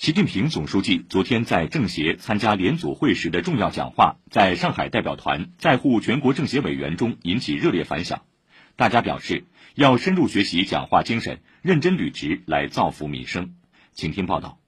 习近平总书记昨天在政协参加联组会时的重要讲话，在上海代表团在沪全国政协委员中引起热烈反响。大家表示要深入学习讲话精神，认真履职来造福民生。请听报道。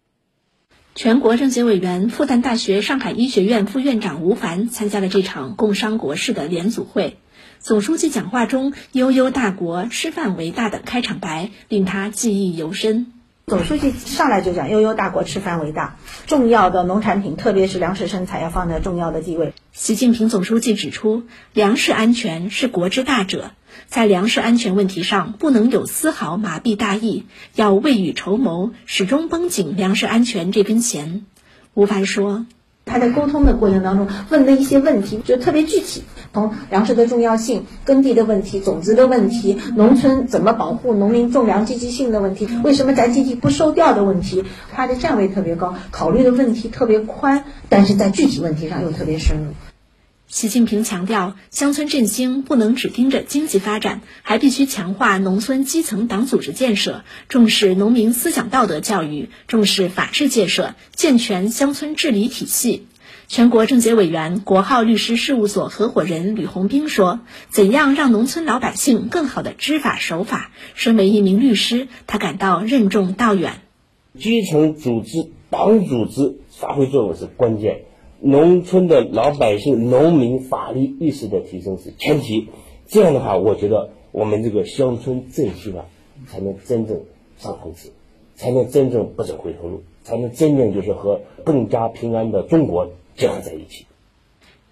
全国政协委员、复旦大学上海医学院副院长吴凡参加了这场共商国事的联组会。总书记讲话中“悠悠大国，师范为大”的开场白令他记忆犹深。总书记上来就讲“悠悠大国，吃饭为大”，重要的农产品，特别是粮食生产，要放在重要的地位。习近平总书记指出，粮食安全是国之大者，在粮食安全问题上，不能有丝毫麻痹大意，要未雨绸缪，始终绷紧粮食安全这根弦。吴凡说。他在沟通的过程当中问的一些问题就特别具体，从粮食的重要性、耕地的问题、种子的问题、农村怎么保护农民种粮积极性的问题，为什么宅基地不收掉的问题，他的站位特别高，考虑的问题特别宽，但是在具体问题上又特别深入。习近平强调，乡村振兴不能只盯着经济发展，还必须强化农村基层党组织建设，重视农民思想道德教育，重视法治建设，健全乡村治理体系。全国政协委员、国浩律师事务所合伙人吕红兵说：“怎样让农村老百姓更好的知法守法？身为一名律师，他感到任重道远。基层组织、党组织发挥作用是关键。”农村的老百姓、农民法律意识的提升是前提，这样的话，我觉得我们这个乡村振兴啊，才能真正上层次，才能真正不走回头路，才能真正就是和更加平安的中国结合在一起。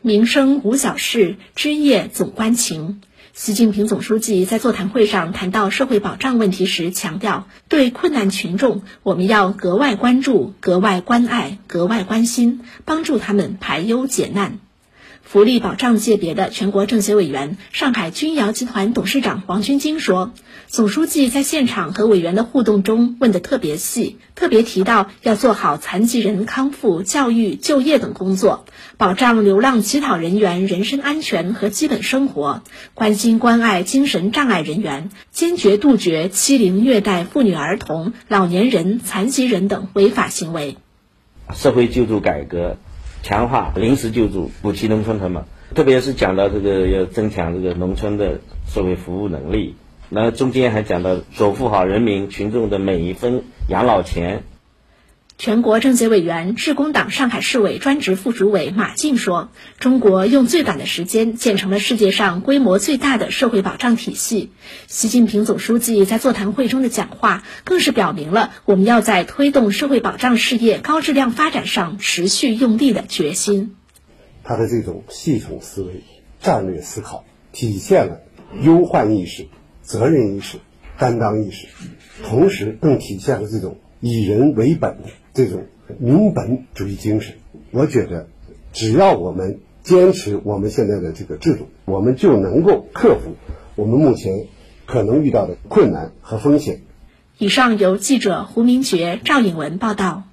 民生无小事，枝叶总关情。习近平总书记在座谈会上谈到社会保障问题时强调，对困难群众，我们要格外关注、格外关爱、格外关心，帮助他们排忧解难。福利保障界别的全国政协委员、上海君瑶集团董事长王军晶说：“总书记在现场和委员的互动中问得特别细，特别提到要做好残疾人康复、教育、就业等工作，保障流浪乞讨人员人身安全和基本生活，关心关爱精神障碍人员，坚决杜绝欺凌虐待妇女儿童、老年人、残疾人等违法行为。”社会救助改革。强化临时救助，补齐农村什么，特别是讲到这个要增强这个农村的社会服务能力，那中间还讲到守护好人民群众的每一分养老钱。全国政协委员、致公党上海市委专职副主委马进说：“中国用最短的时间建成了世界上规模最大的社会保障体系。”习近平总书记在座谈会中的讲话，更是表明了我们要在推动社会保障事业高质量发展上持续用力的决心。他的这种系统思维、战略思考，体现了忧患意识、责任意识、担当意识，同时更体现了这种以人为本的。这种民本主义精神，我觉得，只要我们坚持我们现在的这个制度，我们就能够克服我们目前可能遇到的困难和风险。以上由记者胡明觉、赵颖文报道。